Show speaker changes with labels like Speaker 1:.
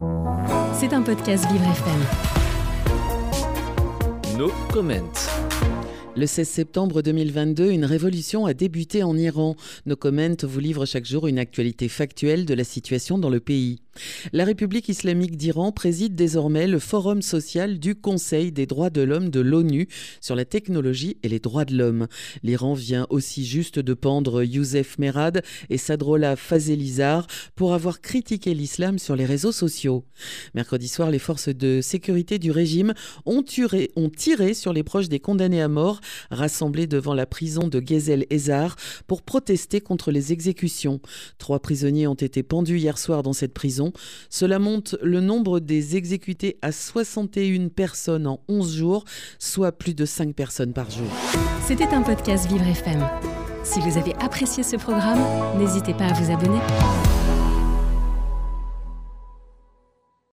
Speaker 1: C'est un podcast Vivre FM.
Speaker 2: No comment.
Speaker 3: Le 16 septembre 2022, une révolution a débuté en Iran. Nos comments vous livrent chaque jour une actualité factuelle de la situation dans le pays. La République islamique d'Iran préside désormais le forum social du Conseil des droits de l'homme de l'ONU sur la technologie et les droits de l'homme. L'Iran vient aussi juste de pendre Youssef Merad et Sadrola Fazelizar pour avoir critiqué l'islam sur les réseaux sociaux. Mercredi soir, les forces de sécurité du régime ont, ont tiré sur les proches des condamnés à mort rassemblés devant la prison de Gezel Ezar pour protester contre les exécutions. Trois prisonniers ont été pendus hier soir dans cette cela monte le nombre des exécutés à 61 personnes en 11 jours, soit plus de 5 personnes par jour.
Speaker 1: C'était un podcast Vivre FM. Si vous avez apprécié ce programme, n'hésitez pas à vous abonner.